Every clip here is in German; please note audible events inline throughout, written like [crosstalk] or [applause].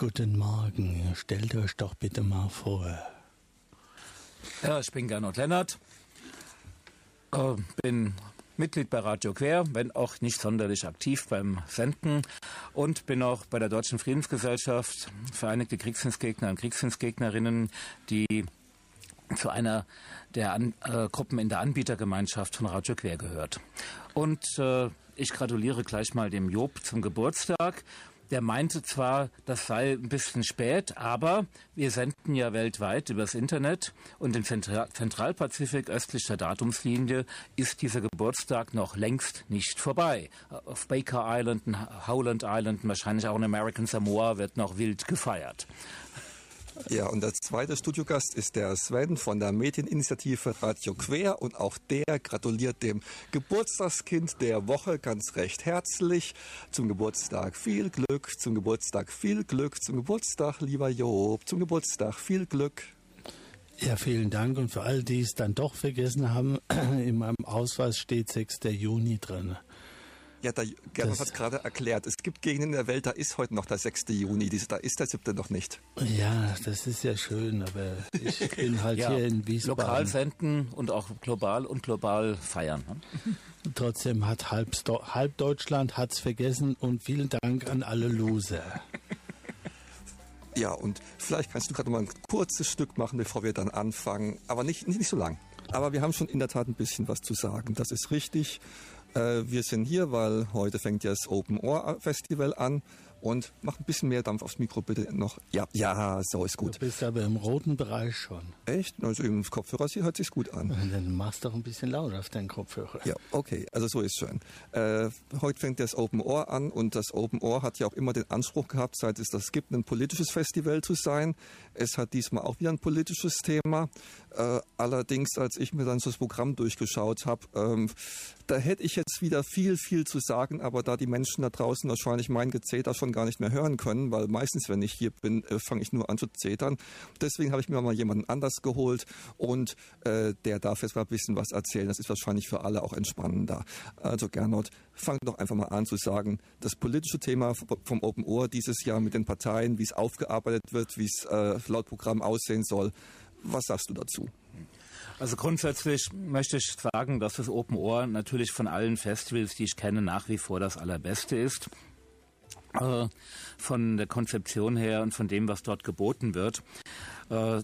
Guten Morgen, stellt euch doch bitte mal vor. Ja, ich bin Gernot Lennart, äh, bin Mitglied bei Radio Quer, wenn auch nicht sonderlich aktiv beim Senden und bin auch bei der Deutschen Friedensgesellschaft Vereinigte Kriegsdienstgegner und Kriegsdienstgegnerinnen, die zu einer der An äh, Gruppen in der Anbietergemeinschaft von Radio Quer gehört. Und äh, ich gratuliere gleich mal dem Job zum Geburtstag der meinte zwar, das sei ein bisschen spät, aber wir senden ja weltweit übers Internet und im Zentral Zentralpazifik östlich der Datumslinie ist dieser Geburtstag noch längst nicht vorbei. Auf Baker Island, Howland Island, wahrscheinlich auch in American Samoa wird noch wild gefeiert. Ja, und der zweite Studiogast ist der Sven von der Medieninitiative Radio Quer und auch der gratuliert dem Geburtstagskind der Woche ganz recht herzlich. Zum Geburtstag viel Glück, zum Geburtstag viel Glück, zum Geburtstag lieber Job, zum Geburtstag viel Glück. Ja, vielen Dank und für all die es dann doch vergessen haben, [clears throat] in meinem Ausweis steht 6. Juni drin. Ja, da, Gernot hat es gerade erklärt. Es gibt Gegenden in der Welt, da ist heute noch der 6. Juni, da ist der 7. noch nicht. Ja, das ist ja schön, aber ich [laughs] bin halt ja, hier in Wiesbaden. Lokal senden und auch global und global feiern. Ne? Trotzdem hat halb, halb Deutschland hat's vergessen und vielen Dank an alle Loser. Ja, und vielleicht kannst du gerade mal ein kurzes Stück machen, bevor wir dann anfangen, aber nicht, nicht, nicht so lang. Aber wir haben schon in der Tat ein bisschen was zu sagen. Das ist richtig. Äh, wir sind hier, weil heute fängt ja das Open Ohr Festival an und mach ein bisschen mehr Dampf aufs Mikro bitte noch. Ja, ja, so ist gut. Du bist aber im roten Bereich schon. Echt? Also im Kopfhörer hört sich's gut an. Dann machst du doch ein bisschen lauter auf deinen Kopfhörer. Ja, okay, also so ist schön. Äh, heute fängt das Open Ohr an und das Open Ohr hat ja auch immer den Anspruch gehabt, seit es das gibt, ein politisches Festival zu sein. Es hat diesmal auch wieder ein politisches Thema. Äh, allerdings, als ich mir dann so das Programm durchgeschaut habe, ähm, da hätte ich jetzt wieder viel, viel zu sagen, aber da die Menschen da draußen wahrscheinlich mein Gezeter schon gar nicht mehr hören können, weil meistens, wenn ich hier bin, äh, fange ich nur an zu zetern. Deswegen habe ich mir mal jemanden anders geholt und äh, der darf jetzt mal ein bisschen was erzählen. Das ist wahrscheinlich für alle auch entspannender. Also Gernot, fang doch einfach mal an zu sagen, das politische Thema vom Open Ohr dieses Jahr mit den Parteien, wie es aufgearbeitet wird, wie es äh, laut Programm aussehen soll. Was sagst du dazu? Also grundsätzlich möchte ich sagen, dass das Open Ohr natürlich von allen Festivals, die ich kenne, nach wie vor das allerbeste ist. Äh, von der Konzeption her und von dem, was dort geboten wird. Äh,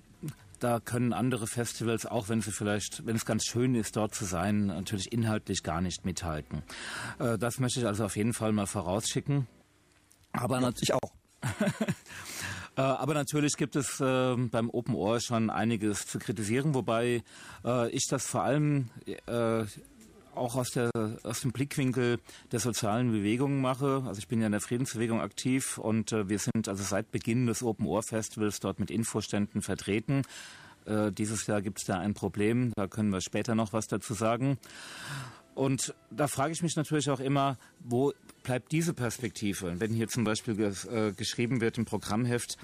da können andere Festivals, auch wenn sie vielleicht, wenn es ganz schön ist, dort zu sein, natürlich inhaltlich gar nicht mithalten. Äh, das möchte ich also auf jeden Fall mal vorausschicken. Aber ja, ich auch. [laughs] Äh, aber natürlich gibt es äh, beim Open Ohr schon einiges zu kritisieren, wobei äh, ich das vor allem äh, auch aus, der, aus dem Blickwinkel der sozialen Bewegungen mache. Also ich bin ja in der Friedensbewegung aktiv und äh, wir sind also seit Beginn des Open Ohr Festivals dort mit Infoständen vertreten. Dieses Jahr gibt es da ein Problem, da können wir später noch was dazu sagen. Und da frage ich mich natürlich auch immer, wo bleibt diese Perspektive? Wenn hier zum Beispiel äh, geschrieben wird im Programmheft,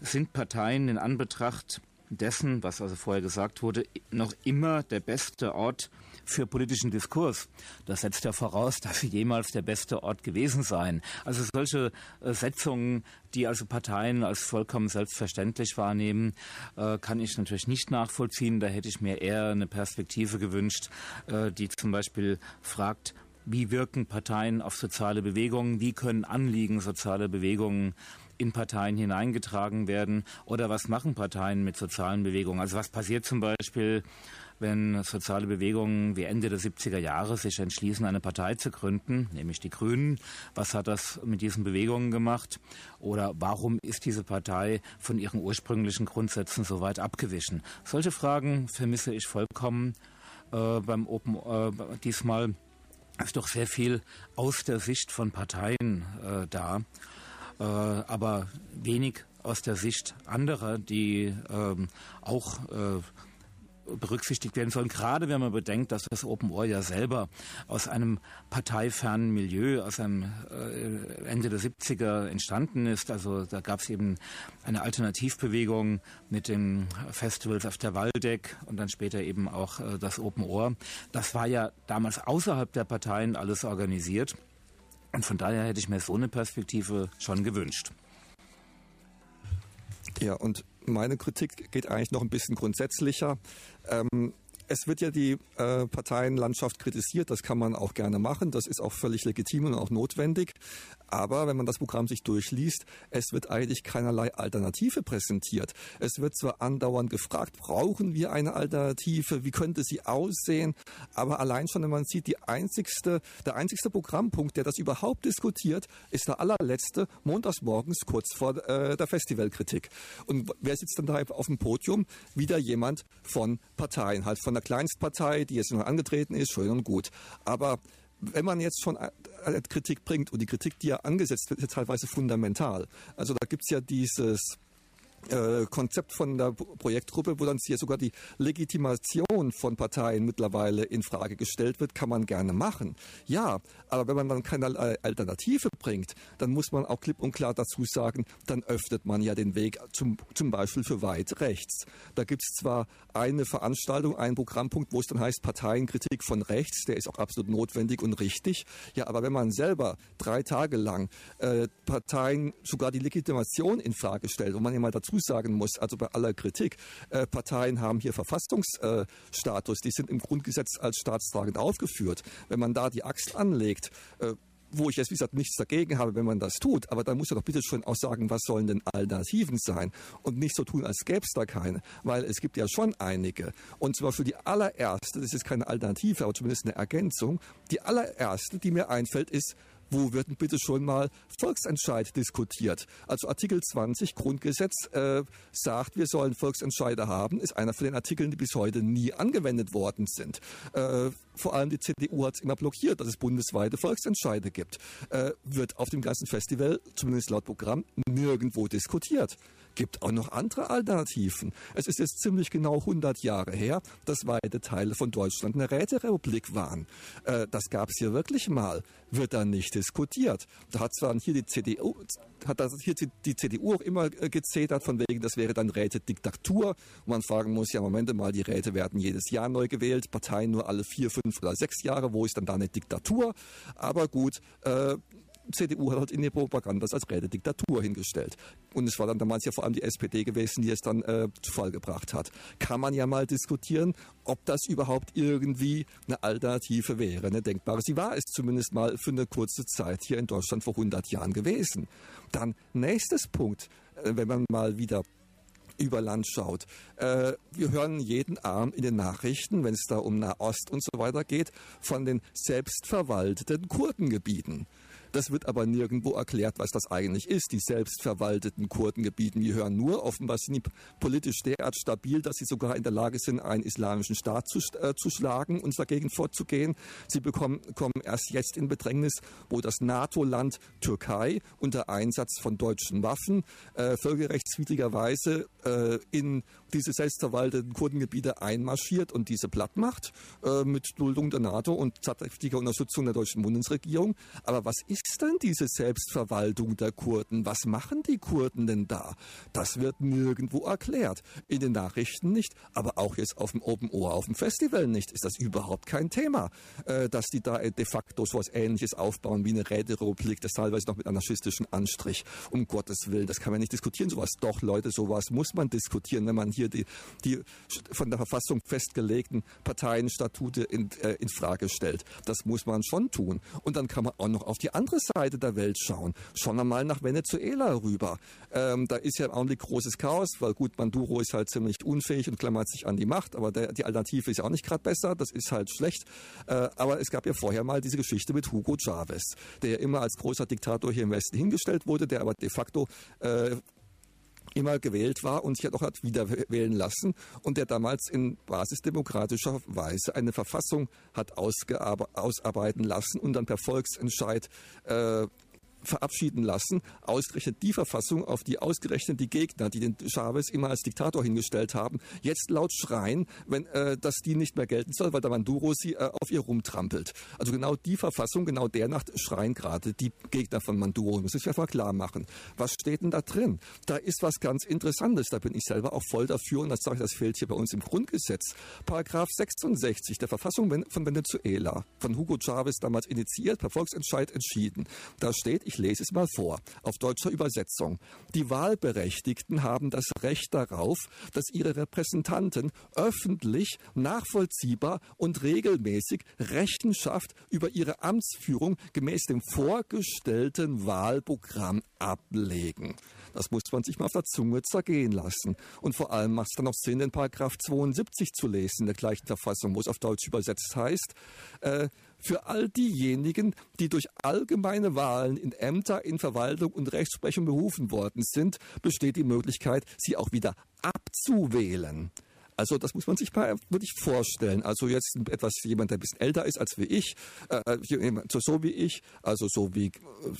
sind Parteien in Anbetracht dessen, was also vorher gesagt wurde, noch immer der beste Ort für politischen Diskurs. Das setzt ja voraus, [laughs] dass sie jemals der beste Ort gewesen seien. Also solche äh, Setzungen, die also Parteien als vollkommen selbstverständlich wahrnehmen, äh, kann ich natürlich nicht nachvollziehen. Da hätte ich mir eher eine Perspektive gewünscht, äh, die zum Beispiel fragt, wie wirken Parteien auf soziale Bewegungen? Wie können Anliegen sozialer Bewegungen in Parteien hineingetragen werden? Oder was machen Parteien mit sozialen Bewegungen? Also was passiert zum Beispiel, wenn soziale Bewegungen wie Ende der 70er Jahre sich entschließen, eine Partei zu gründen, nämlich die Grünen. Was hat das mit diesen Bewegungen gemacht? Oder warum ist diese Partei von ihren ursprünglichen Grundsätzen so weit abgewichen? Solche Fragen vermisse ich vollkommen äh, beim Open äh, diesmal. Ist doch sehr viel aus der Sicht von Parteien äh, da, äh, aber wenig aus der Sicht anderer, die ähm, auch äh, berücksichtigt werden sollen, gerade wenn man bedenkt, dass das Open Ohr ja selber aus einem parteifernen Milieu, aus einem äh, Ende der 70er entstanden ist. Also da gab es eben eine Alternativbewegung mit den Festivals auf der Waldeck und dann später eben auch äh, das Open Ohr. Das war ja damals außerhalb der Parteien alles organisiert. Und von daher hätte ich mir so eine Perspektive schon gewünscht. Ja, und meine Kritik geht eigentlich noch ein bisschen grundsätzlicher. Ähm, es wird ja die äh, Parteienlandschaft kritisiert, das kann man auch gerne machen, das ist auch völlig legitim und auch notwendig. Aber wenn man das Programm sich durchliest, es wird eigentlich keinerlei Alternative präsentiert. Es wird zwar andauernd gefragt, brauchen wir eine Alternative, wie könnte sie aussehen, aber allein schon, wenn man sieht, die einzigste, der einzigste Programmpunkt, der das überhaupt diskutiert, ist der allerletzte, montags morgens kurz vor äh, der Festivalkritik. Und wer sitzt dann da auf dem Podium? Wieder jemand von Parteien, halt von der Kleinstpartei, die jetzt noch angetreten ist, schön und gut. Aber wenn man jetzt schon Kritik bringt und die Kritik, die ja angesetzt wird, ist ja teilweise fundamental. Also da gibt es ja dieses äh, Konzept von der Projektgruppe, wo dann hier sogar die Legitimation von Parteien mittlerweile in Frage gestellt wird, kann man gerne machen. Ja, aber wenn man dann keine Alternative bringt, dann muss man auch klipp und klar dazu sagen, dann öffnet man ja den Weg zum, zum Beispiel für weit rechts. Da gibt es zwar eine Veranstaltung, einen Programmpunkt, wo es dann heißt Parteienkritik von rechts, der ist auch absolut notwendig und richtig. Ja, aber wenn man selber drei Tage lang äh, Parteien sogar die Legitimation in Frage stellt und man ja mal dazu sagen muss, also bei aller Kritik, äh, Parteien haben hier Verfassungsstatus, die sind im Grundgesetz als staatstragend aufgeführt. Wenn man da die Axt anlegt, äh, wo ich jetzt, wie gesagt, nichts dagegen habe, wenn man das tut. Aber dann muss er doch bitte schon auch sagen, was sollen denn Alternativen sein? Und nicht so tun, als gäbe es da keine. Weil es gibt ja schon einige. Und zwar für die allererste, das ist keine Alternative, aber zumindest eine Ergänzung, die allererste, die mir einfällt, ist wo wird denn bitte schon mal Volksentscheid diskutiert? Also Artikel 20 Grundgesetz äh, sagt, wir sollen Volksentscheide haben, ist einer von den Artikeln, die bis heute nie angewendet worden sind. Äh, vor allem die CDU hat es immer blockiert, dass es bundesweite Volksentscheide gibt. Äh, wird auf dem ganzen Festival, zumindest laut Programm, nirgendwo diskutiert gibt auch noch andere Alternativen. Es ist jetzt ziemlich genau 100 Jahre her, dass weite Teile von Deutschland eine Räterepublik waren. Äh, das gab es hier wirklich mal. Wird da nicht diskutiert. Da hat zwar hier die CDU, hat das hier die CDU auch immer äh, gezetert, von wegen, das wäre dann Rätediktatur. Man fragen muss, ja, Moment mal, die Räte werden jedes Jahr neu gewählt, Parteien nur alle vier, fünf oder sechs Jahre. Wo ist dann da eine Diktatur? Aber gut, äh, CDU hat halt in die Propaganda das als Diktatur hingestellt. Und es war dann damals ja vor allem die SPD gewesen, die es dann äh, zu Fall gebracht hat. Kann man ja mal diskutieren, ob das überhaupt irgendwie eine Alternative wäre, eine denkbare. Sie war es zumindest mal für eine kurze Zeit hier in Deutschland vor 100 Jahren gewesen. Dann nächstes Punkt, äh, wenn man mal wieder über Land schaut. Äh, wir hören jeden Abend in den Nachrichten, wenn es da um Nahost und so weiter geht, von den selbstverwalteten Kurdengebieten. Das wird aber nirgendwo erklärt, was das eigentlich ist. Die selbstverwalteten Kurdengebieten, hören nur, offenbar sind die politisch derart stabil, dass sie sogar in der Lage sind, einen islamischen Staat zu, äh, zu schlagen und dagegen vorzugehen. Sie bekommen, kommen erst jetzt in Bedrängnis, wo das NATO-Land Türkei unter Einsatz von deutschen Waffen äh, völkerrechtswidrigerweise äh, in diese selbstverwalteten Kurdengebiete einmarschiert und diese platt macht, äh, mit Duldung der NATO und tatkräftiger Unterstützung der deutschen Bundesregierung. Aber was ist ist denn diese Selbstverwaltung der Kurden? Was machen die Kurden denn da? Das wird nirgendwo erklärt. In den Nachrichten nicht, aber auch jetzt auf dem Open Ohr, auf dem Festival nicht. Ist das überhaupt kein Thema, äh, dass die da de facto so etwas Ähnliches aufbauen wie eine Räterepublik, das teilweise noch mit anarchistischen Anstrich. Um Gottes Willen, das kann man nicht diskutieren. Sowas doch, Leute, sowas muss man diskutieren, wenn man hier die, die von der Verfassung festgelegten Parteienstatute in, äh, in Frage stellt. Das muss man schon tun. Und dann kann man auch noch auf die andere andere Seite der Welt schauen. Schauen wir mal nach Venezuela rüber. Ähm, da ist ja im Augenblick großes Chaos, weil gut, Maduro ist halt ziemlich unfähig und klammert sich an die Macht, aber der, die Alternative ist ja auch nicht gerade besser, das ist halt schlecht. Äh, aber es gab ja vorher mal diese Geschichte mit Hugo Chavez, der ja immer als großer Diktator hier im Westen hingestellt wurde, der aber de facto äh, immer gewählt war und sich auch hat wieder wählen lassen und der damals in basisdemokratischer Weise eine Verfassung hat ausarbeiten lassen und dann per Volksentscheid äh, verabschieden lassen. Ausgerechnet die Verfassung, auf die ausgerechnet die Gegner, die den Chavez immer als Diktator hingestellt haben, jetzt laut schreien, wenn, äh, dass die nicht mehr gelten soll, weil der Manduro sie äh, auf ihr rumtrampelt. Also genau die Verfassung, genau der Nacht schreien gerade die Gegner von Manduro. Muss ich einfach klar machen. Was steht denn da drin? Da ist was ganz Interessantes. Da bin ich selber auch voll dafür und das sage ich, das fehlt hier bei uns im Grundgesetz. Paragraph 66 der Verfassung von Venezuela, von Hugo Chavez damals initiiert, per Volksentscheid entschieden. Da steht, ich Ich lese es mal vor, auf deutscher Übersetzung. Die Wahlberechtigten haben das Recht darauf, dass ihre Repräsentanten öffentlich, nachvollziehbar und regelmäßig Rechenschaft über ihre Amtsführung gemäß dem vorgestellten Wahlprogramm ablegen. Das muss man sich mal auf der Zunge zergehen lassen. Und vor allem macht es dann noch Sinn, den Paragraph 72 zu lesen der gleichen Verfassung, wo es auf Deutsch übersetzt heißt, äh, für all diejenigen, die durch allgemeine Wahlen in Ämter, in Verwaltung und Rechtsprechung berufen worden sind, besteht die Möglichkeit, sie auch wieder abzuwählen. Also das muss man sich mal wirklich vorstellen. Also jetzt etwas jemand, der ein bisschen älter ist als wie ich, äh, so wie ich, also so wie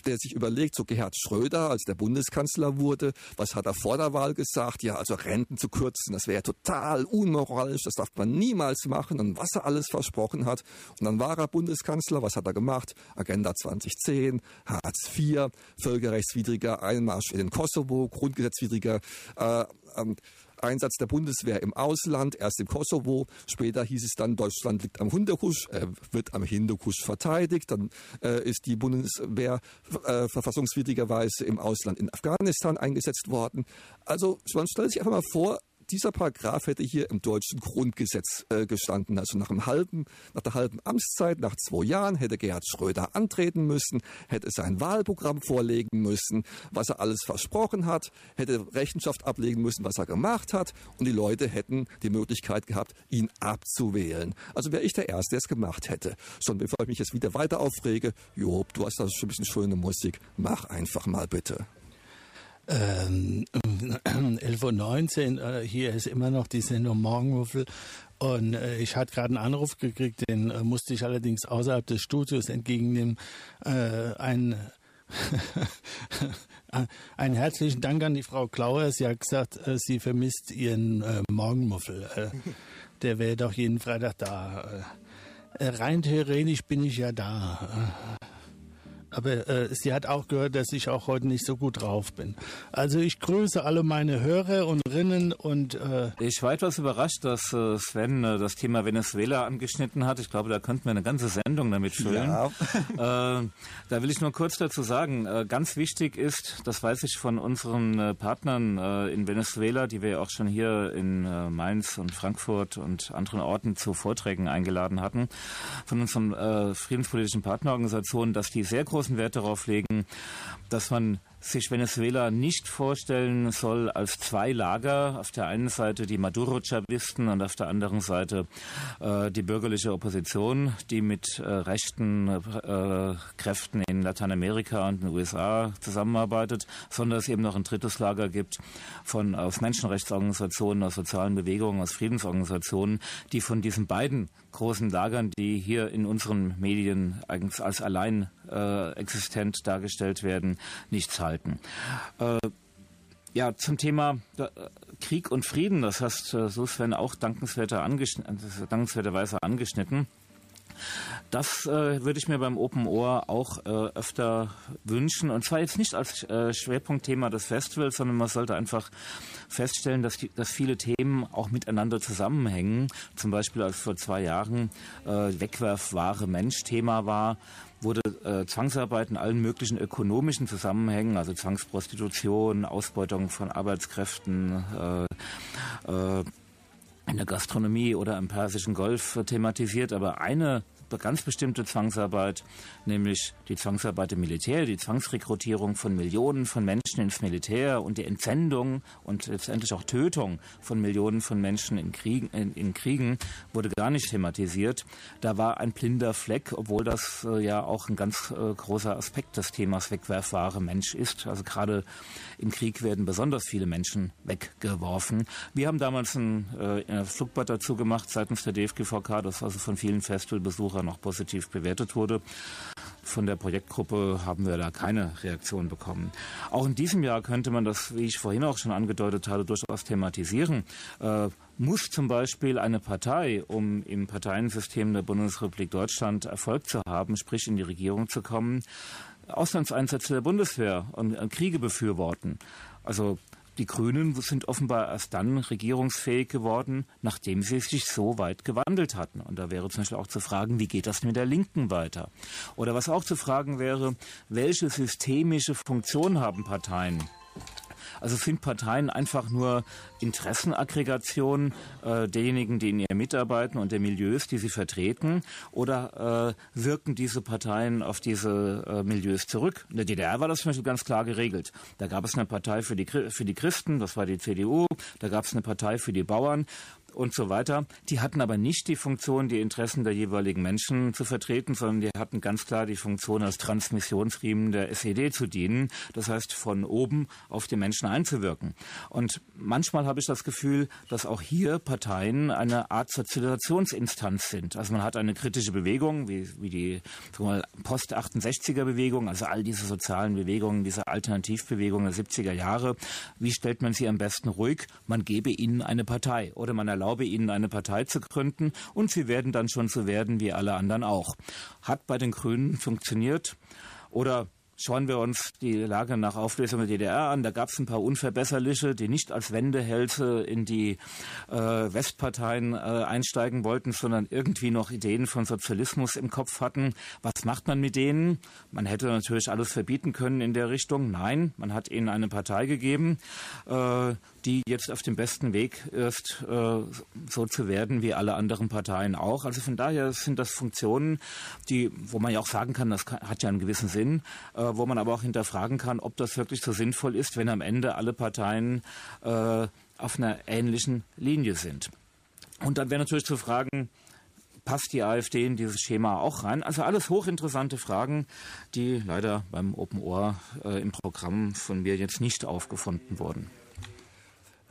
der sich überlegt, so Gerhard Schröder, als der Bundeskanzler wurde, was hat er vor der Wahl gesagt? Ja, also Renten zu kürzen, das wäre total unmoralisch, das darf man niemals machen und was er alles versprochen hat. Und dann war er Bundeskanzler, was hat er gemacht? Agenda 2010, Hartz IV, völkerrechtswidriger Einmarsch in den Kosovo, grundgesetzwidriger äh, ähm, Einsatz der Bundeswehr im Ausland, erst im Kosovo, später hieß es dann, Deutschland liegt am Hindukusch, äh, wird am Hindukusch verteidigt, dann äh, ist die Bundeswehr äh, verfassungswidrigerweise im Ausland in Afghanistan eingesetzt worden. Also man stellt sich einfach mal vor, dieser Paragraph hätte hier im deutschen Grundgesetz äh, gestanden. Also nach, einem halben, nach der halben Amtszeit, nach zwei Jahren, hätte Gerhard Schröder antreten müssen, hätte sein Wahlprogramm vorlegen müssen, was er alles versprochen hat, hätte Rechenschaft ablegen müssen, was er gemacht hat und die Leute hätten die Möglichkeit gehabt, ihn abzuwählen. Also wäre ich der Erste, der es gemacht hätte. Schon bevor ich mich jetzt wieder weiter aufrege, Job, du hast da schon ein bisschen schöne Musik, mach einfach mal bitte. Ähm, [clears throat] 11.19 Uhr, äh, hier ist immer noch die Sendung Morgenmuffel. Und äh, ich hatte gerade einen Anruf gekriegt, den äh, musste ich allerdings außerhalb des Studios entgegennehmen. Äh, ein [laughs] einen herzlichen Dank an die Frau Klauer. Sie hat gesagt, äh, sie vermisst ihren äh, Morgenmuffel. Äh, der wäre doch jeden Freitag da. Äh, rein theoretisch bin ich ja da. Aber äh, sie hat auch gehört, dass ich auch heute nicht so gut drauf bin. Also ich grüße alle meine Hörer und Rinnen und äh ich war etwas überrascht, dass äh, Sven äh, das Thema Venezuela angeschnitten hat. Ich glaube, da könnten wir eine ganze Sendung damit füllen. Ja. [laughs] Äh, da will ich nur kurz dazu sagen, äh, ganz wichtig ist, das weiß ich von unseren Partnern in Venezuela, die wir auch schon hier in Mainz und Frankfurt und anderen Orten zu Vorträgen eingeladen hatten, von unseren friedenspolitischen Partnerorganisationen, dass die sehr groß großen Wert darauf legen, dass man sich Venezuela nicht vorstellen soll als zwei Lager. Auf der einen Seite die Maduro-Chavisten und auf der anderen Seite äh, die bürgerliche Opposition, die mit äh, rechten äh, Kräften in Lateinamerika und den USA zusammenarbeitet, sondern es eben noch ein drittes Lager gibt von aus Menschenrechtsorganisationen, aus sozialen Bewegungen, aus Friedensorganisationen, die von diesen beiden großen Lagern, die hier in unseren Medien als allein äh, existent dargestellt werden, nichts halten. Äh, ja, zum Thema äh, Krieg und Frieden, das hast äh, so Sven auch dankenswerter angeschnitten, dankenswerterweise angeschnitten. Das äh, würde ich mir beim Open Ohr auch äh, öfter wünschen. Und zwar jetzt nicht als äh, Schwerpunktthema des Festivals, sondern man sollte einfach feststellen, dass, die, dass viele Themen auch miteinander zusammenhängen. Zum Beispiel als vor zwei Jahren äh, Wegwerfware Mensch Thema war, wurde äh, Zwangsarbeit in allen möglichen ökonomischen Zusammenhängen, also Zwangsprostitution, Ausbeutung von Arbeitskräften, äh, äh, in der Gastronomie oder im Persischen Golf thematisiert, aber eine ganz bestimmte Zwangsarbeit, nämlich die Zwangsarbeit im Militär, die Zwangsrekrutierung von Millionen von Menschen ins Militär und die Entsendung und letztendlich auch Tötung von Millionen von Menschen in Kriegen, in, in Kriegen wurde gar nicht thematisiert. Da war ein blinder Fleck, obwohl das äh, ja auch ein ganz äh, großer Aspekt des Themas Wegwerfware Mensch ist. Also gerade im Krieg werden besonders viele Menschen weggeworfen. Wir haben damals ein äh, Flugbad dazu gemacht seitens der DFGVK, das also von vielen Festivalbesuchern noch positiv bewertet wurde. Von der Projektgruppe haben wir da keine Reaktion bekommen. Auch in diesem Jahr könnte man das, wie ich vorhin auch schon angedeutet hatte, durchaus thematisieren. Äh, muss zum Beispiel eine Partei, um im Parteiensystem der Bundesrepublik Deutschland Erfolg zu haben, sprich in die Regierung zu kommen, Auslandseinsätze der Bundeswehr und Kriege befürworten. Also die Grünen sind offenbar erst dann regierungsfähig geworden, nachdem sie sich so weit gewandelt hatten. Und da wäre zum Beispiel auch zu fragen, wie geht das mit der Linken weiter? Oder was auch zu fragen wäre, welche systemische Funktion haben Parteien? Also sind Parteien einfach nur Interessenaggregationen äh, derjenigen, die in ihr mitarbeiten und der Milieus, die sie vertreten? Oder äh, wirken diese Parteien auf diese äh, Milieus zurück? In der DDR war das zum Beispiel ganz klar geregelt. Da gab es eine Partei für die, für die Christen, das war die CDU. Da gab es eine Partei für die Bauern und so weiter. Die hatten aber nicht die Funktion, die Interessen der jeweiligen Menschen zu vertreten, sondern die hatten ganz klar die Funktion, als Transmissionsriemen der SED zu dienen. Das heißt, von oben auf die Menschen einzuwirken. Und manchmal habe ich das Gefühl, dass auch hier Parteien eine Art Sozialisationsinstanz sind. Also man hat eine kritische Bewegung, wie, wie die Post-68er-Bewegung, also all diese sozialen Bewegungen, diese Alternativbewegungen der 70er Jahre. Wie stellt man sie am besten ruhig? Man gebe ihnen eine Partei oder man erlaubt erlaube ihnen eine Partei zu gründen und sie werden dann schon so werden wie alle anderen auch. Hat bei den Grünen funktioniert oder Schauen wir uns die Lage nach Auflösung der DDR an. Da gab es ein paar Unverbesserliche, die nicht als Wendehälse in die äh, Westparteien äh, einsteigen wollten, sondern irgendwie noch Ideen von Sozialismus im Kopf hatten. Was macht man mit denen? Man hätte natürlich alles verbieten können in der Richtung. Nein, man hat ihnen eine Partei gegeben, äh, die jetzt auf dem besten Weg ist, äh, so zu werden wie alle anderen Parteien auch. Also von daher sind das Funktionen, die, wo man ja auch sagen kann, das hat ja einen gewissen Sinn, äh, wo man aber auch hinterfragen kann, ob das wirklich so sinnvoll ist, wenn am Ende alle Parteien äh, auf einer ähnlichen Linie sind. Und dann wäre natürlich zu fragen, passt die AfD in dieses Schema auch rein? Also alles hochinteressante Fragen, die leider beim Open Ohr äh, im Programm von mir jetzt nicht aufgefunden wurden.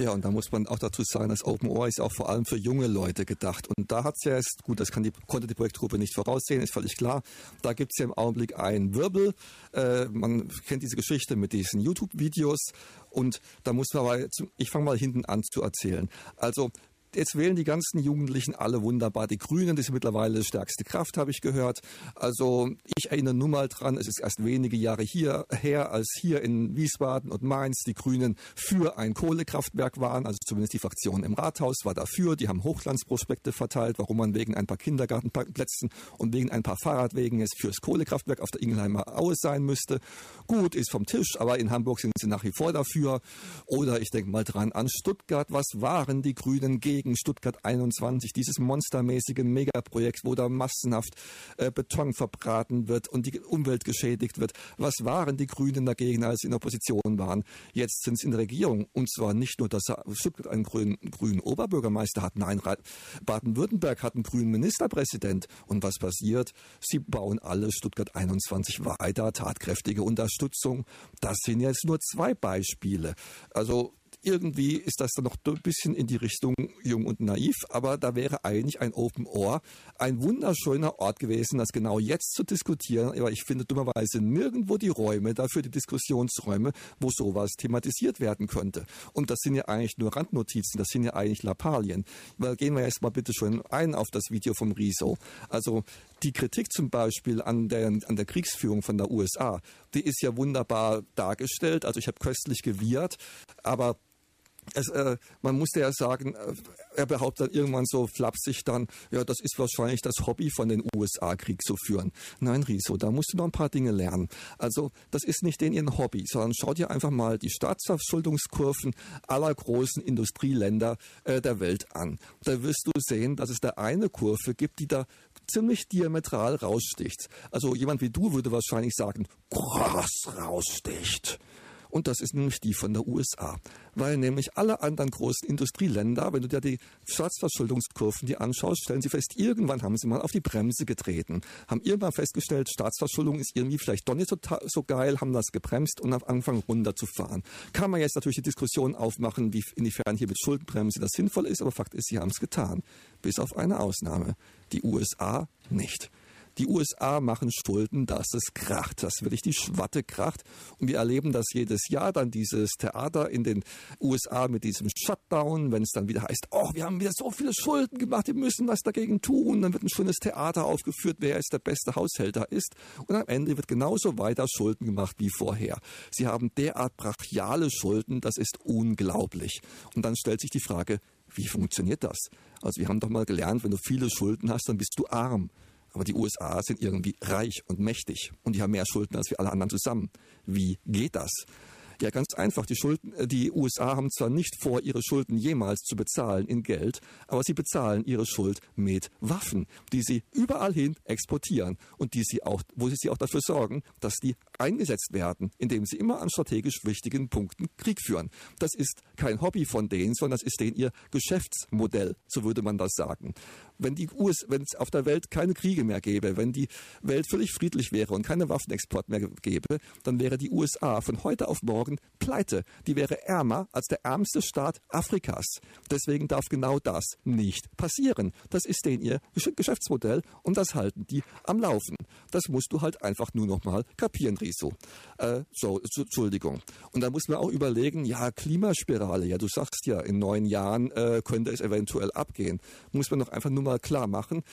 Ja, und da muss man auch dazu sagen, das Open Ohr ist auch vor allem für junge Leute gedacht. Und da hat es ja jetzt, gut, das die, konnte die Projektgruppe nicht voraussehen, ist völlig klar. Da gibt es ja im Augenblick einen Wirbel. Äh, man kennt diese Geschichte mit diesen YouTube-Videos. Und da muss man aber, ich fange mal hinten an zu erzählen. Also Jetzt wählen die ganzen Jugendlichen alle wunderbar die Grünen. Das ist mittlerweile die stärkste Kraft, habe ich gehört. Also ich erinnere nur mal dran, es ist erst wenige Jahre hier her, als hier in Wiesbaden und Mainz die Grünen für ein Kohlekraftwerk waren. Also zumindest die Fraktion im Rathaus war dafür. Die haben Hochglanzprospekte verteilt, warum man wegen ein paar Kindergartenplätzen und wegen ein paar Fahrradwegen jetzt fürs Kohlekraftwerk auf der Ingelheimer Aue sein müsste. Gut, ist vom Tisch, aber in Hamburg sind sie nach wie vor dafür. Oder ich denke mal dran an Stuttgart. Was waren die Grünen gegen? Gegen Stuttgart 21, dieses monstermäßige Megaprojekt, wo da massenhaft äh, Beton verbraten wird und die Umwelt geschädigt wird. Was waren die Grünen dagegen, als sie in Opposition waren? Jetzt sind sie in der Regierung und zwar nicht nur, dass Stuttgart einen grünen, grünen Oberbürgermeister hat, nein, Baden-Württemberg hat einen grünen Ministerpräsident. Und was passiert? Sie bauen alle Stuttgart 21 weiter, tatkräftige Unterstützung. Das sind jetzt nur zwei Beispiele. Also irgendwie ist das dann noch ein bisschen in die Richtung jung und naiv, aber da wäre eigentlich ein Open Ohr ein wunderschöner Ort gewesen, das genau jetzt zu diskutieren. Aber ich finde dummerweise nirgendwo die Räume dafür, die Diskussionsräume, wo sowas thematisiert werden könnte. Und das sind ja eigentlich nur Randnotizen, das sind ja eigentlich Lappalien. Weil gehen wir erstmal bitte schon ein auf das Video vom Riso. Also die Kritik zum Beispiel an der, an der Kriegsführung von der USA, die ist ja wunderbar dargestellt. Also ich habe köstlich gewirrt, aber es, äh, man musste ja sagen, äh, er behauptet irgendwann so flapsig dann, ja, das ist wahrscheinlich das Hobby von den USA, Krieg zu führen. Nein, Riso, da musst du noch ein paar Dinge lernen. Also, das ist nicht den ihr Hobby, sondern schau dir einfach mal die Staatsverschuldungskurven aller großen Industrieländer äh, der Welt an. Da wirst du sehen, dass es da eine Kurve gibt, die da ziemlich diametral raussticht. Also jemand wie du würde wahrscheinlich sagen, krass raussticht. Und das ist nämlich die von der USA. Weil nämlich alle anderen großen Industrieländer, wenn du dir die Staatsverschuldungskurven die anschaust, stellen sie fest, irgendwann haben sie mal auf die Bremse getreten. Haben irgendwann festgestellt, Staatsverschuldung ist irgendwie vielleicht doch nicht so, so geil, haben das gebremst und haben angefangen runterzufahren. Kann man jetzt natürlich die Diskussion aufmachen, wie, inwiefern hier mit Schuldenbremse das sinnvoll ist, aber Fakt ist, sie haben es getan. Bis auf eine Ausnahme. Die USA nicht. Die USA machen Schulden, dass es kracht, dass wirklich die Schwatte kracht. Und wir erleben das jedes Jahr, dann dieses Theater in den USA mit diesem Shutdown, wenn es dann wieder heißt, oh, wir haben wieder so viele Schulden gemacht, wir müssen was dagegen tun. Dann wird ein schönes Theater aufgeführt, wer jetzt der beste Haushälter ist. Und am Ende wird genauso weiter Schulden gemacht wie vorher. Sie haben derart brachiale Schulden, das ist unglaublich. Und dann stellt sich die Frage, wie funktioniert das? Also wir haben doch mal gelernt, wenn du viele Schulden hast, dann bist du arm. Aber die USA sind irgendwie reich und mächtig und die haben mehr Schulden als wir alle anderen zusammen. Wie geht das? Ja, ganz einfach. Die, Schulden, äh, die USA haben zwar nicht vor, ihre Schulden jemals zu bezahlen in Geld, aber sie bezahlen ihre Schuld mit Waffen, die sie überall hin exportieren und die sie auch, wo sie auch dafür sorgen, dass die eingesetzt werden, indem sie immer an strategisch wichtigen Punkten Krieg führen. Das ist kein Hobby von denen, sondern das ist denen ihr Geschäftsmodell, so würde man das sagen wenn die US, wenn es auf der Welt keine Kriege mehr gäbe, wenn die Welt völlig friedlich wäre und keine Waffenexport mehr gäbe, dann wäre die USA von heute auf morgen pleite. Die wäre ärmer als der ärmste Staat Afrikas. Deswegen darf genau das nicht passieren. Das ist denen ihr Geschäftsmodell und das halten die am Laufen. Das musst du halt einfach nur noch mal kapieren, Riso. Äh, so, Entschuldigung. Und da muss man auch überlegen, ja, Klimaspirale, ja, du sagst ja, in neun Jahren äh, könnte es eventuell abgehen. Muss man doch einfach nur mal klar machen,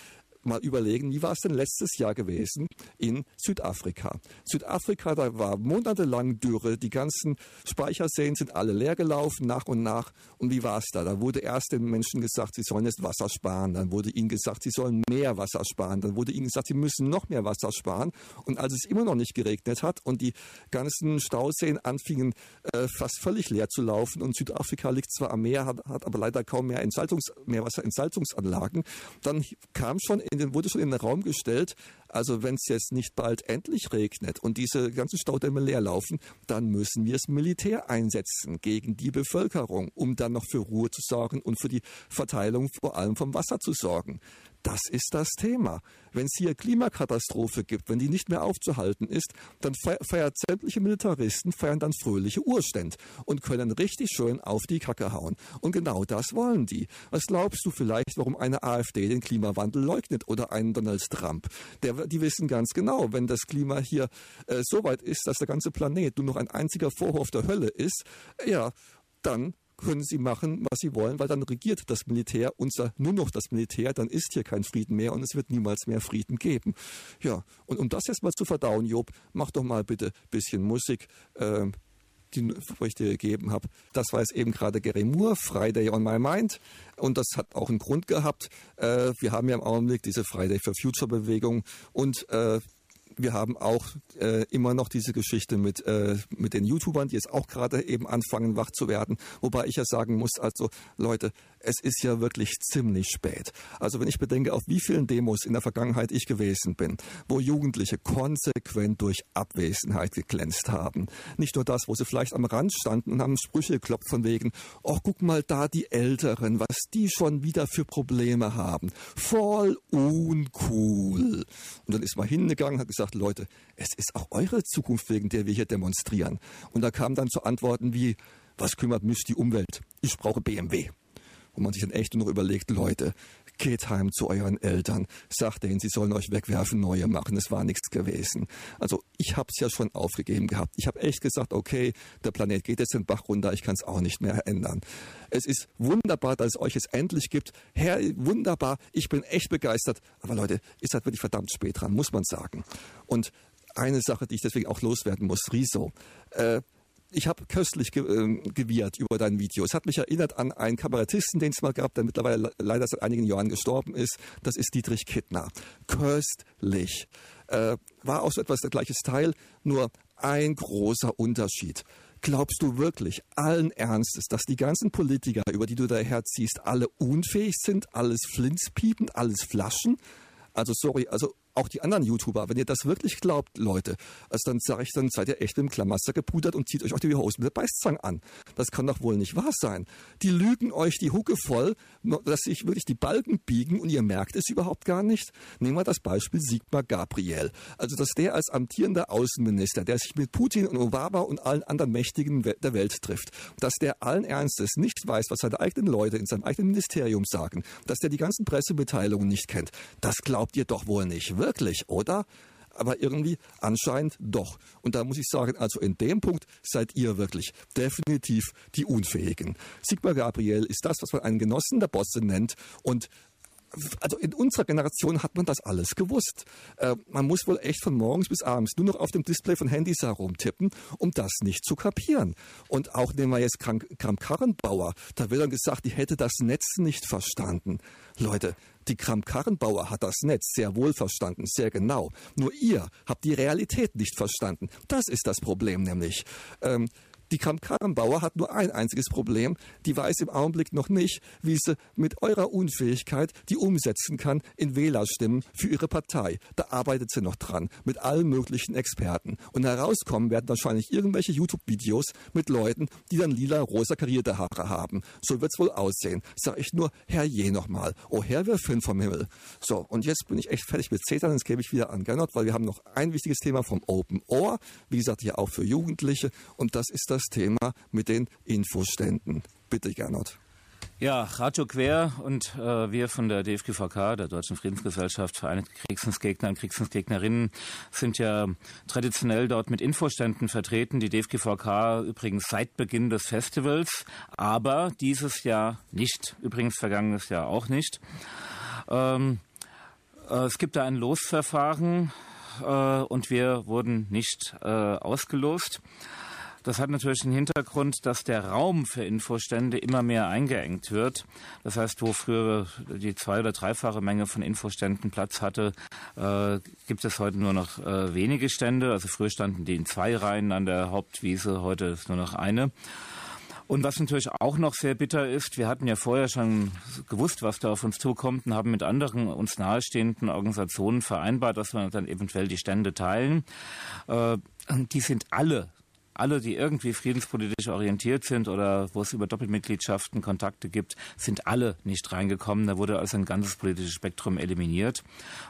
mal überlegen, wie war es denn letztes Jahr gewesen in Südafrika? Südafrika, da war monatelang Dürre, die ganzen Speicherseen sind alle leer gelaufen, nach und nach. Und wie war es da? Da wurde erst den Menschen gesagt, sie sollen jetzt Wasser sparen. Dann wurde ihnen gesagt, sie sollen mehr Wasser sparen. Dann wurde ihnen gesagt, sie müssen noch mehr Wasser sparen. Und als es immer noch nicht geregnet hat und die ganzen Stauseen anfingen äh, fast völlig leer zu laufen und Südafrika liegt zwar am Meer, hat, hat aber leider kaum mehr, Entsaltungs-, mehr Wasserentsalzungsanlagen, dann kam schon in wurde schon in den Raum gestellt, also wenn es jetzt nicht bald endlich regnet und diese ganzen Staudämme leer laufen, dann müssen wir das Militär einsetzen gegen die Bevölkerung, um dann noch für Ruhe zu sorgen und für die Verteilung vor allem vom Wasser zu sorgen. Das ist das Thema. Wenn es hier Klimakatastrophe gibt, wenn die nicht mehr aufzuhalten ist, dann feiert sämtliche Militaristen, feiern dann fröhliche Urständ und können richtig schön auf die Kacke hauen. Und genau das wollen die. Was glaubst du vielleicht, warum eine AfD den Klimawandel leugnet oder einen Donald Trump? Der, die wissen ganz genau, wenn das Klima hier äh, so weit ist, dass der ganze Planet nur noch ein einziger Vorhof der Hölle ist, ja, dann können sie machen, was sie wollen, weil dann regiert das Militär unser nur noch das Militär, dann ist hier kein Frieden mehr und es wird niemals mehr Frieden geben. Ja, und um das jetzt mal zu verdauen, Job, mach doch mal bitte ein bisschen Musik. Äh, die ich dir gegeben habe. Das war jetzt eben gerade Gary Moore, Friday on My Mind. Und das hat auch einen Grund gehabt. Äh, wir haben ja im Augenblick diese Friday for Future Bewegung und äh, wir haben auch äh, immer noch diese Geschichte mit, äh, mit den YouTubern, die jetzt auch gerade eben anfangen, wach zu werden. Wobei ich ja sagen muss, also Leute, es ist ja wirklich ziemlich spät. Also wenn ich bedenke, auf wie vielen Demos in der Vergangenheit ich gewesen bin, wo Jugendliche konsequent durch Abwesenheit geglänzt haben. Nicht nur das, wo sie vielleicht am Rand standen und haben Sprüche geklopft von wegen, oh, guck mal da die Älteren, was die schon wieder für Probleme haben. Voll uncool. Und dann ist man hingegangen, hat gesagt, Leute, es ist auch eure Zukunft, wegen der wir hier demonstrieren. Und da kam dann zu Antworten wie, was kümmert mich die Umwelt? Ich brauche BMW wo man sich dann echt nur noch überlegt, Leute, geht heim zu euren Eltern, sagt denen, sie sollen euch wegwerfen, neue machen, es war nichts gewesen. Also ich habe es ja schon aufgegeben gehabt. Ich habe echt gesagt, okay, der Planet geht jetzt den Bach runter, ich kann es auch nicht mehr ändern. Es ist wunderbar, dass es euch jetzt endlich gibt. Herr, wunderbar, ich bin echt begeistert. Aber Leute, ist halt wirklich verdammt spät dran, muss man sagen. Und eine Sache, die ich deswegen auch loswerden muss, Riso. Äh, ich habe köstlich ge äh, gewirrt über dein Video. Es hat mich erinnert an einen Kabarettisten, den es mal gab, der mittlerweile leider seit einigen Jahren gestorben ist. Das ist Dietrich Kittner. Köstlich. Äh, war auch so etwas der gleiche Style, nur ein großer Unterschied. Glaubst du wirklich allen Ernstes, dass die ganzen Politiker, über die du daherziehst, alle unfähig sind, alles Flinspiepen, alles Flaschen? Also sorry, also auch die anderen YouTuber, wenn ihr das wirklich glaubt, Leute, also dann sage ich, dann seid ihr echt mit dem Klammaster gepudert und zieht euch auch die Hosen mit der Beißzang an. Das kann doch wohl nicht wahr sein. Die lügen euch die Hucke voll, dass sich wirklich die Balken biegen und ihr merkt es überhaupt gar nicht. Nehmen wir das Beispiel Sigmar Gabriel. Also, dass der als amtierender Außenminister, der sich mit Putin und Obama und allen anderen Mächtigen der Welt trifft, dass der allen Ernstes nicht weiß, was seine eigenen Leute in seinem eigenen Ministerium sagen, dass der die ganzen Pressemitteilungen nicht kennt, das glaubt ihr doch wohl nicht wirklich, oder? aber irgendwie anscheinend doch. Und da muss ich sagen, also in dem Punkt seid ihr wirklich definitiv die Unfähigen. Sigmar Gabriel ist das, was man einen Genossen der Bosse nennt und also in unserer Generation hat man das alles gewusst. Äh, man muss wohl echt von morgens bis abends nur noch auf dem Display von Handys herumtippen, um das nicht zu kapieren. Und auch nehmen wir jetzt Kram, Karrenbauer, da wird dann gesagt, die hätte das Netz nicht verstanden. Leute, die Kram-Karrenbauer hat das Netz sehr wohl verstanden, sehr genau. Nur ihr habt die Realität nicht verstanden. Das ist das Problem nämlich. Ähm, die Kramp-Karrenbauer hat nur ein einziges Problem. Die weiß im Augenblick noch nicht, wie sie mit eurer Unfähigkeit die umsetzen kann in Wählerstimmen für ihre Partei. Da arbeitet sie noch dran mit allen möglichen Experten. Und herauskommen werden wahrscheinlich irgendwelche YouTube-Videos mit Leuten, die dann lila-rosa karierte Haare haben. So wird's wohl aussehen. Sag ich nur, Herr je nochmal. Oh Herr, wir fünf vom Himmel. So, und jetzt bin ich echt fertig mit Zetern, jetzt gebe ich wieder an Gernot, weil wir haben noch ein wichtiges Thema vom Open Ohr. Wie gesagt, hier auch für Jugendliche. Und das ist das das Thema mit den Infoständen. Bitte, Gernot. Ja, Radio Quer und äh, wir von der DFGVK, der Deutschen Friedensgesellschaft, Vereinigte Kriegsdienstgegner und Kriegsdienstgegnerinnen, sind ja traditionell dort mit Infoständen vertreten. Die DFGVK übrigens seit Beginn des Festivals, aber dieses Jahr nicht, übrigens vergangenes Jahr auch nicht. Ähm, äh, es gibt da ein Losverfahren äh, und wir wurden nicht äh, ausgelost. Das hat natürlich den Hintergrund, dass der Raum für Infostände immer mehr eingeengt wird. Das heißt, wo früher die zwei- oder dreifache Menge von Infoständen Platz hatte, äh, gibt es heute nur noch äh, wenige Stände. Also früher standen die in zwei Reihen an der Hauptwiese, heute ist nur noch eine. Und was natürlich auch noch sehr bitter ist, wir hatten ja vorher schon gewusst, was da auf uns zukommt und haben mit anderen uns nahestehenden Organisationen vereinbart, dass wir dann eventuell die Stände teilen. Äh, die sind alle alle, die irgendwie friedenspolitisch orientiert sind oder wo es über Doppelmitgliedschaften Kontakte gibt, sind alle nicht reingekommen. Da wurde also ein ganzes politisches Spektrum eliminiert.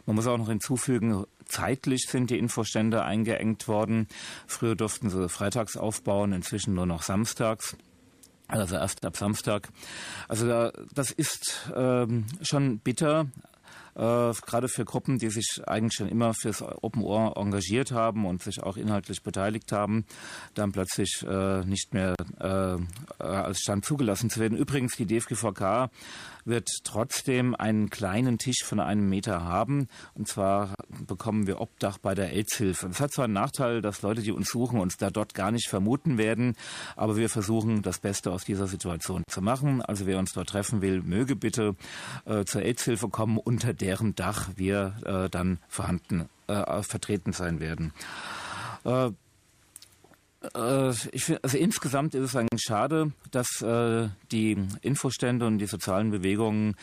Man muss auch noch hinzufügen, zeitlich sind die Infostände eingeengt worden. Früher durften sie freitags aufbauen, inzwischen nur noch samstags. Also erst ab Samstag. Also da, das ist ähm, schon bitter, äh, gerade für Gruppen, die sich eigentlich schon immer fürs Open Ohr engagiert haben und sich auch inhaltlich beteiligt haben, dann plötzlich äh, nicht mehr äh, als Stand zugelassen zu werden. Übrigens, die DFGVK wird trotzdem einen kleinen Tisch von einem Meter haben. Und zwar bekommen wir Obdach bei der AIDS-Hilfe. Das hat zwar einen Nachteil, dass Leute, die uns suchen, uns da dort gar nicht vermuten werden, aber wir versuchen, das Beste aus dieser Situation zu machen. Also wer uns dort treffen will, möge bitte äh, zur AIDS-Hilfe kommen, unter deren Dach wir äh, dann vorhanden, äh, vertreten sein werden. Äh, ich find, also insgesamt ist es eigentlich schade, dass äh, die Infostände und die sozialen Bewegungen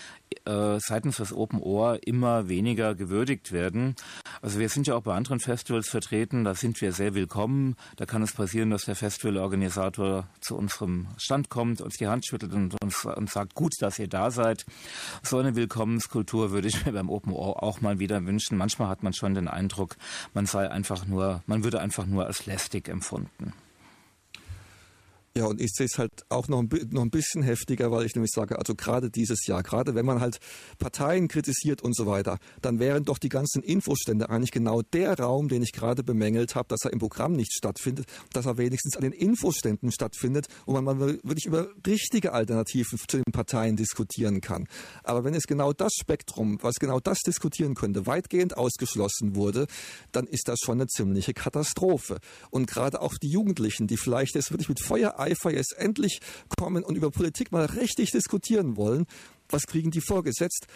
äh, seitens des Open Ohr immer weniger gewürdigt werden. Also wir sind ja auch bei anderen Festivals vertreten, da sind wir sehr willkommen. Da kann es passieren, dass der Festivalorganisator zu unserem Stand kommt, uns die Hand schüttelt und uns und sagt, gut, dass ihr da seid. So eine Willkommenskultur würde ich mir beim Open Ohr auch mal wieder wünschen. Manchmal hat man schon den Eindruck, man sei einfach nur, man würde einfach nur als lästig empfunden. Ja, und ich sehe es halt auch noch ein, noch ein bisschen heftiger, weil ich nämlich sage, also gerade dieses Jahr, gerade wenn man halt Parteien kritisiert und so weiter, dann wären doch die ganzen Infostände eigentlich genau der Raum, den ich gerade bemängelt habe, dass er im Programm nicht stattfindet, dass er wenigstens an den Infoständen stattfindet, wo man mal wirklich über richtige Alternativen zu den Parteien diskutieren kann. Aber wenn es genau das Spektrum, was genau das diskutieren könnte, weitgehend ausgeschlossen wurde, dann ist das schon eine ziemliche Katastrophe. Und gerade auch die Jugendlichen, die vielleicht jetzt wirklich mit Feuer Eifer jetzt endlich kommen und über Politik mal richtig diskutieren wollen, was kriegen die vorgesetzt?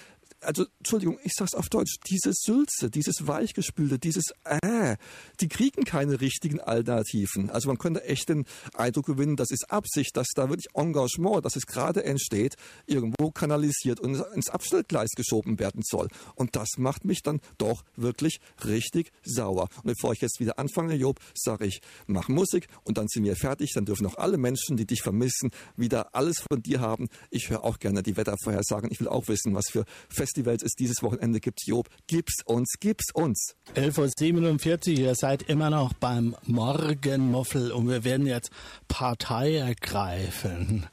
Also Entschuldigung, ich sag's auf Deutsch, diese Sülze, dieses Weichgespülte, dieses äh, die kriegen keine richtigen Alternativen. Also man könnte echt den Eindruck gewinnen, das ist Absicht, dass da wirklich Engagement, das es gerade entsteht, irgendwo kanalisiert und ins Abstellgleis geschoben werden soll. Und das macht mich dann doch wirklich richtig sauer. Und bevor ich jetzt wieder anfange, Job, sage ich, mach Musik und dann sind wir fertig, dann dürfen auch alle Menschen, die dich vermissen, wieder alles von dir haben. Ich höre auch gerne die Wettervorhersagen. Ich will auch wissen, was für Fest Festivals es dieses Wochenende gibt. Job, gib's uns, gib's uns. 11.47 Uhr, ihr seid immer noch beim Morgenmuffel und wir werden jetzt Partei ergreifen.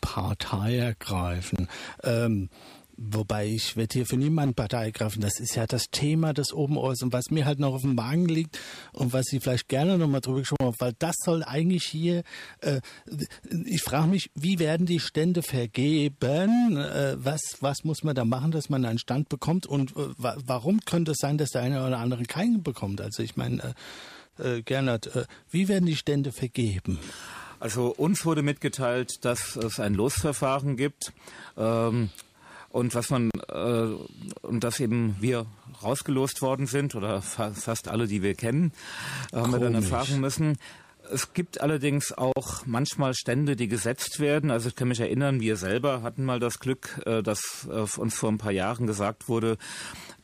Partei ergreifen. Ähm, Wobei ich werde hier für niemanden Partei greifen. Das ist ja das Thema des Obenohrs und was mir halt noch auf dem Magen liegt und was Sie vielleicht gerne nochmal drüber gesprochen haben, weil das soll eigentlich hier, äh, ich frage mich, wie werden die Stände vergeben? Äh, was, was muss man da machen, dass man einen Stand bekommt und äh, warum könnte es sein, dass der eine oder andere keinen bekommt? Also ich meine, äh, äh, Gernot, äh, wie werden die Stände vergeben? Also uns wurde mitgeteilt, dass es ein Losverfahren gibt. Ähm, und was man äh, und dass eben wir rausgelost worden sind oder fa fast alle, die wir kennen, äh, haben wir dann erfahren müssen. Es gibt allerdings auch manchmal Stände, die gesetzt werden. Also ich kann mich erinnern, wir selber hatten mal das Glück, äh, dass äh, uns vor ein paar Jahren gesagt wurde,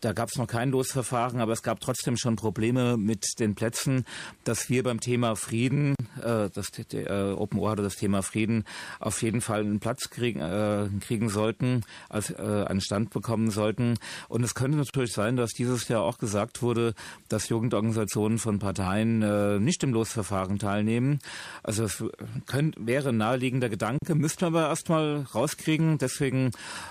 da gab es noch kein Losverfahren, aber es gab trotzdem schon Probleme mit den Plätzen, dass wir beim Thema Frieden, äh, das äh, Open Ohr hatte das Thema Frieden, auf jeden Fall einen Platz kriegen, äh, kriegen sollten, als äh, einen Stand bekommen sollten. Und es könnte natürlich sein, dass dieses Jahr auch gesagt wurde, dass Jugendorganisationen von Parteien äh, nicht im Losverfahren teilnehmen. Also es könnt, wäre ein naheliegender Gedanke, müssten wir aber erstmal rauskriegen. Deswegen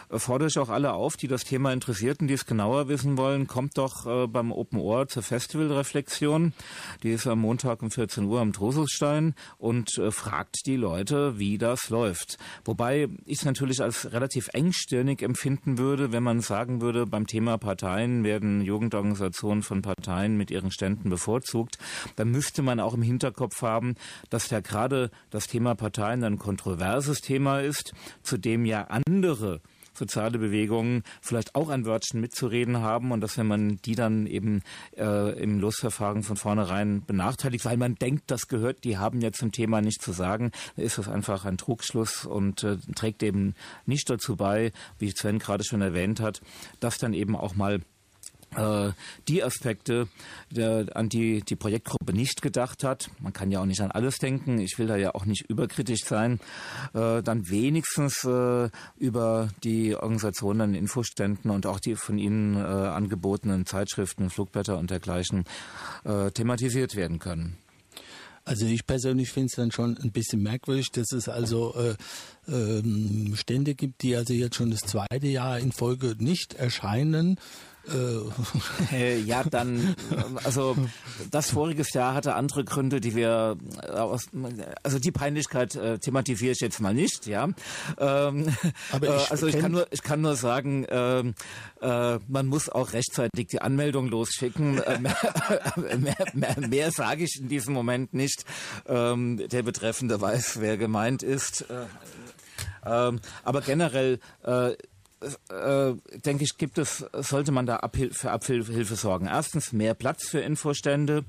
fordere ich auch alle auf, die das Thema interessierten, die es genauer wissen wissen wollen, kommt doch äh, beim Open Ohr zur Festivalreflexion. Die ist am Montag um 14 Uhr am Droselstein und äh, fragt die Leute, wie das läuft. Wobei ich es natürlich als relativ engstirnig empfinden würde, wenn man sagen würde, beim Thema Parteien werden Jugendorganisationen von Parteien mit ihren Ständen bevorzugt. Dann müsste man auch im Hinterkopf haben, dass ja gerade das Thema Parteien ein kontroverses Thema ist, zu dem ja andere soziale Bewegungen vielleicht auch ein Wörtchen mitzureden haben und dass wenn man die dann eben äh, im Losverfahren von vornherein benachteiligt, weil man denkt, das gehört, die haben ja zum Thema nichts zu sagen, ist das einfach ein Trugschluss und äh, trägt eben nicht dazu bei, wie Sven gerade schon erwähnt hat, dass dann eben auch mal die Aspekte, an die die Projektgruppe nicht gedacht hat, man kann ja auch nicht an alles denken, ich will da ja auch nicht überkritisch sein, äh, dann wenigstens äh, über die Organisationen Infoständen und auch die von ihnen äh, angebotenen Zeitschriften, Flugblätter und dergleichen äh, thematisiert werden können. Also ich persönlich finde es dann schon ein bisschen merkwürdig, dass es also äh, ähm, Stände gibt, die also jetzt schon das zweite Jahr in Folge nicht erscheinen äh, ja, dann, also das voriges Jahr hatte andere Gründe, die wir, aus, also die Peinlichkeit äh, thematisiere ich jetzt mal nicht, ja. Ähm, Aber ich äh, also ich kann nur, ich kann nur sagen, äh, äh, man muss auch rechtzeitig die Anmeldung losschicken. Äh, [laughs] mehr, mehr, mehr, mehr sage ich in diesem Moment nicht. Ähm, der Betreffende weiß, wer gemeint ist. Äh, ähm, aber generell äh, äh, denke ich, gibt es, sollte man da Abhil für Abhilfe sorgen. Erstens mehr Platz für Infostände,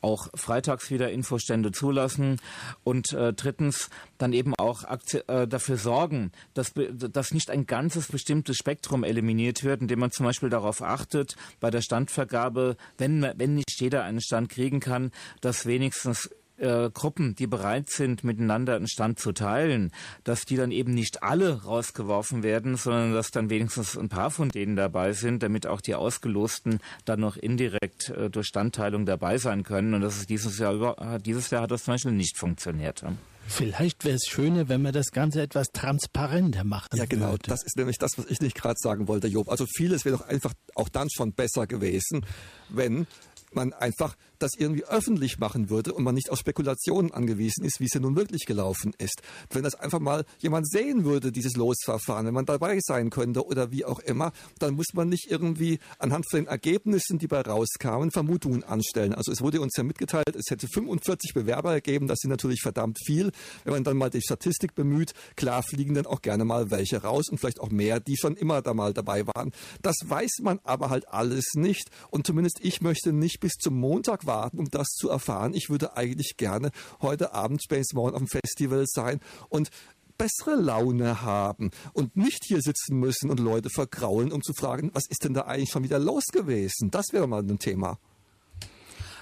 auch freitags wieder Infostände zulassen und äh, drittens dann eben auch äh, dafür sorgen, dass, dass nicht ein ganzes bestimmtes Spektrum eliminiert wird, indem man zum Beispiel darauf achtet, bei der Standvergabe, wenn, wenn nicht jeder einen Stand kriegen kann, dass wenigstens äh, Gruppen, die bereit sind, miteinander einen Stand zu teilen, dass die dann eben nicht alle rausgeworfen werden, sondern dass dann wenigstens ein paar von denen dabei sind, damit auch die Ausgelosten dann noch indirekt äh, durch Standteilung dabei sein können. Und das ist dieses Jahr über, dieses Jahr hat das zum Beispiel nicht funktioniert. Vielleicht wäre es schöner, wenn wir das Ganze etwas transparenter machen. Ja, genau. Würde. Das ist nämlich das, was ich nicht gerade sagen wollte, Job. Also vieles wäre doch einfach auch dann schon besser gewesen, wenn man einfach das irgendwie öffentlich machen würde und man nicht auf Spekulationen angewiesen ist, wie es ja nun wirklich gelaufen ist. Wenn das einfach mal jemand sehen würde, dieses Losverfahren, wenn man dabei sein könnte oder wie auch immer, dann muss man nicht irgendwie anhand von den Ergebnissen, die bei rauskamen, Vermutungen anstellen. Also es wurde uns ja mitgeteilt, es hätte 45 Bewerber gegeben, das sind natürlich verdammt viel. Wenn man dann mal die Statistik bemüht, klar fliegen dann auch gerne mal welche raus und vielleicht auch mehr, die schon immer da mal dabei waren. Das weiß man aber halt alles nicht und zumindest ich möchte nicht bis zum Montag warten, um das zu erfahren. Ich würde eigentlich gerne heute Abend Space Mountain dem Festival sein und bessere Laune haben und nicht hier sitzen müssen und Leute vergraulen, um zu fragen, was ist denn da eigentlich schon wieder los gewesen? Das wäre mal ein Thema.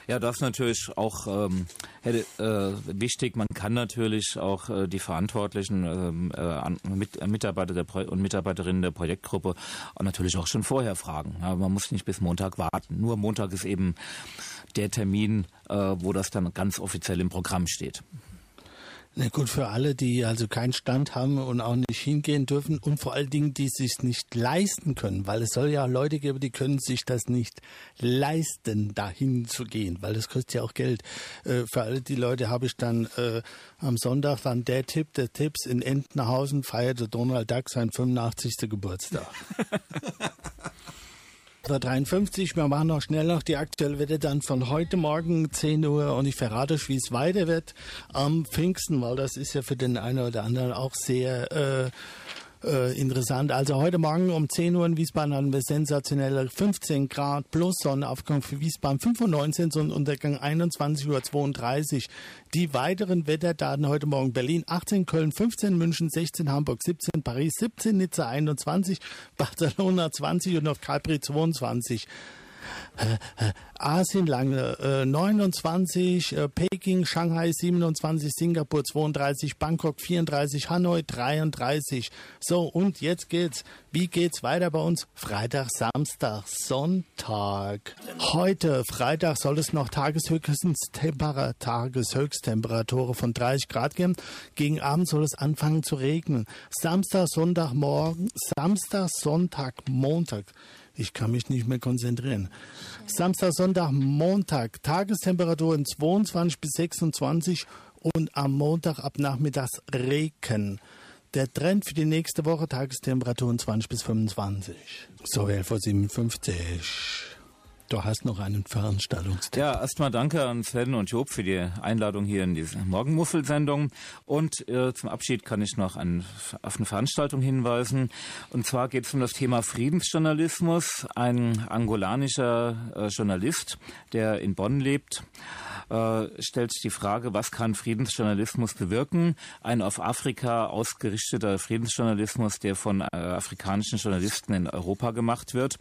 Ja, das natürlich auch ähm, hätte, äh, wichtig. Man kann natürlich auch äh, die Verantwortlichen, ähm, äh, mit, äh, Mitarbeiter der und Mitarbeiterinnen der Projektgruppe natürlich auch schon vorher fragen. Ja, man muss nicht bis Montag warten. Nur Montag ist eben der Termin, äh, wo das dann ganz offiziell im Programm steht. Na gut, für alle, die also keinen Stand haben und auch nicht hingehen dürfen und vor allen Dingen, die es sich nicht leisten können, weil es soll ja Leute geben, die können sich das nicht leisten, dahin zu gehen, weil das kostet ja auch Geld. Äh, für alle die Leute habe ich dann äh, am Sonntag dann der Tipp der Tipps in Entenhausen feierte Donald Duck seinen 85. Geburtstag. [laughs] 53. Wir machen noch schnell noch die aktuelle Wette dann von heute Morgen 10 Uhr und ich verrate euch, wie es weiter wird am Pfingsten, weil das ist ja für den einen oder anderen auch sehr äh, äh, interessant. Also heute Morgen um 10 Uhr in Wiesbaden haben wir sensationelle 15 Grad plus Sonnenaufgang für Wiesbaden 95, Sonnenuntergang 21.32 Uhr. Die weiteren Wetterdaten heute Morgen Berlin 18, Köln 15, München 16, Hamburg 17, Paris 17, Nizza 21, [laughs] Barcelona 20 und auf Capri 22. Asien lange äh, 29, äh, Peking, Shanghai 27, Singapur 32, Bangkok 34, Hanoi 33. So, und jetzt geht's. Wie geht's weiter bei uns? Freitag, Samstag, Sonntag. Heute, Freitag, soll es noch Tageshöchsttemperatur, Tageshöchsttemperatur von 30 Grad geben. Gegen Abend soll es anfangen zu regnen. Samstag, Sonntag, morgen, Samstag, Sonntag, Montag. Ich kann mich nicht mehr konzentrieren. Samstag, Sonntag, Montag. Tagestemperaturen 22 bis 26 und am Montag ab Nachmittags Regen. Der Trend für die nächste Woche Tagestemperaturen 20 bis 25. So 11.57 Uhr. Du hast noch einen Veranstaltungstipp. Ja, erstmal danke an Sven und Job für die Einladung hier in diese Morgenmuffelsendung. Und äh, zum Abschied kann ich noch an, auf eine Veranstaltung hinweisen. Und zwar geht es um das Thema Friedensjournalismus. Ein angolanischer äh, Journalist, der in Bonn lebt, äh, stellt die Frage, was kann Friedensjournalismus bewirken? Ein auf Afrika ausgerichteter Friedensjournalismus, der von äh, afrikanischen Journalisten in Europa gemacht wird.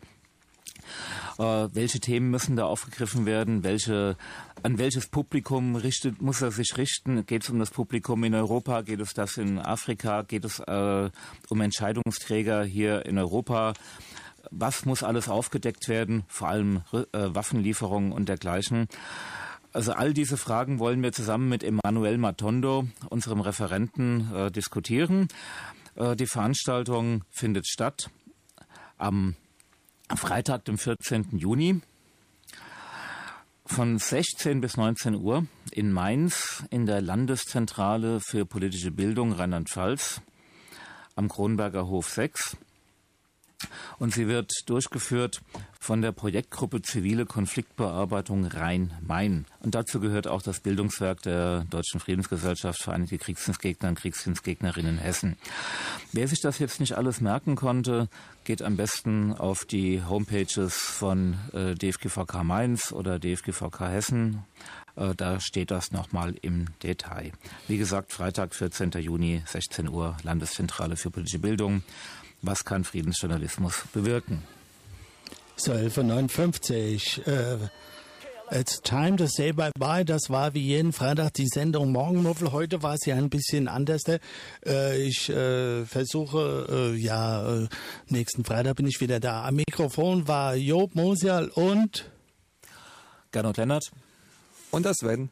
Äh, welche Themen müssen da aufgegriffen werden? Welche, an welches Publikum richtet, muss er sich richten? Geht es um das Publikum in Europa? Geht es das in Afrika? Geht es äh, um Entscheidungsträger hier in Europa? Was muss alles aufgedeckt werden? Vor allem äh, Waffenlieferungen und dergleichen. Also all diese Fragen wollen wir zusammen mit Emmanuel Matondo, unserem Referenten, äh, diskutieren. Äh, die Veranstaltung findet statt am Freitag, dem 14. Juni von 16 bis 19 Uhr in Mainz in der Landeszentrale für politische Bildung Rheinland-Pfalz am Kronberger Hof 6 und sie wird durchgeführt von der Projektgruppe Zivile Konfliktbearbeitung Rhein-Main. Und dazu gehört auch das Bildungswerk der Deutschen Friedensgesellschaft Vereinigte Kriegsdienstgegner und Kriegsdienstgegnerinnen Hessen. Wer sich das jetzt nicht alles merken konnte, geht am besten auf die Homepages von äh, DFGVK Mainz oder DFGVK Hessen. Äh, da steht das nochmal im Detail. Wie gesagt, Freitag, 14. Juni, 16 Uhr, Landeszentrale für politische Bildung. Was kann Friedensjournalismus bewirken? So, 11.59 äh, It's time to say bye bye. Das war wie jeden Freitag die Sendung Morgenmuffel. Heute war es ja ein bisschen anders. Äh, ich äh, versuche, äh, ja, äh, nächsten Freitag bin ich wieder da. Am Mikrofon war Job Mosial und Gernot Lennart. Und das Sven.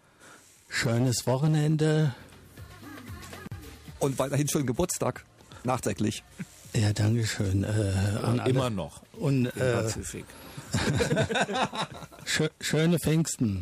Schönes Wochenende. Und weiterhin schönen Geburtstag. Nachträglich. Ja, danke schön. Äh, ja, immer noch. Und, äh, Pazifik. [laughs] schöne Pfingsten.